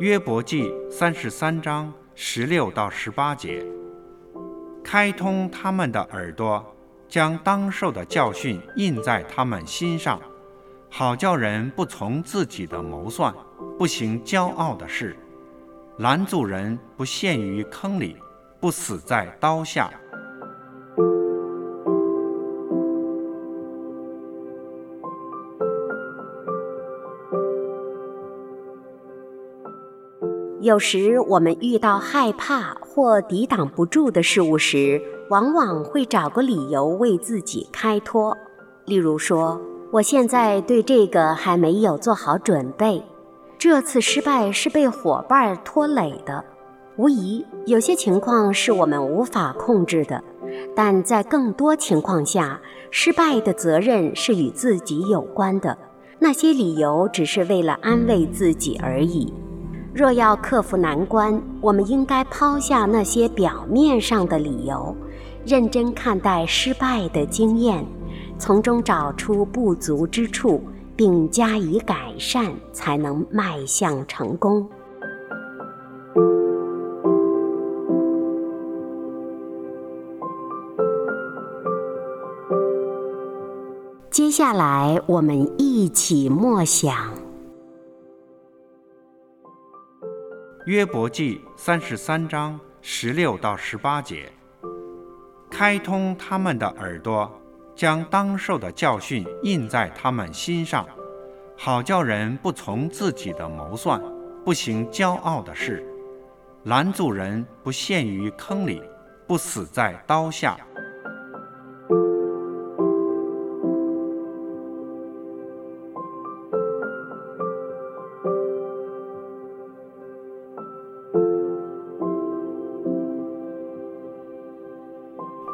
约伯记三十三章十六到十八节，开通他们的耳朵，将当受的教训印在他们心上，好叫人不从自己的谋算，不行骄傲的事，拦阻人不陷于坑里，不死在刀下。有时我们遇到害怕或抵挡不住的事物时，往往会找个理由为自己开脱。例如说：“我现在对这个还没有做好准备。”这次失败是被伙伴拖累的。无疑，有些情况是我们无法控制的，但在更多情况下，失败的责任是与自己有关的。那些理由只是为了安慰自己而已。若要克服难关，我们应该抛下那些表面上的理由，认真看待失败的经验，从中找出不足之处，并加以改善，才能迈向成功。下来，我们一起默想。约伯记三十三章十六到十八节，开通他们的耳朵，将当受的教训印在他们心上，好叫人不从自己的谋算，不行骄傲的事，拦阻人不陷于坑里，不死在刀下。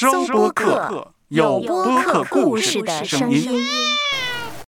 收播客，有播客故事的声音。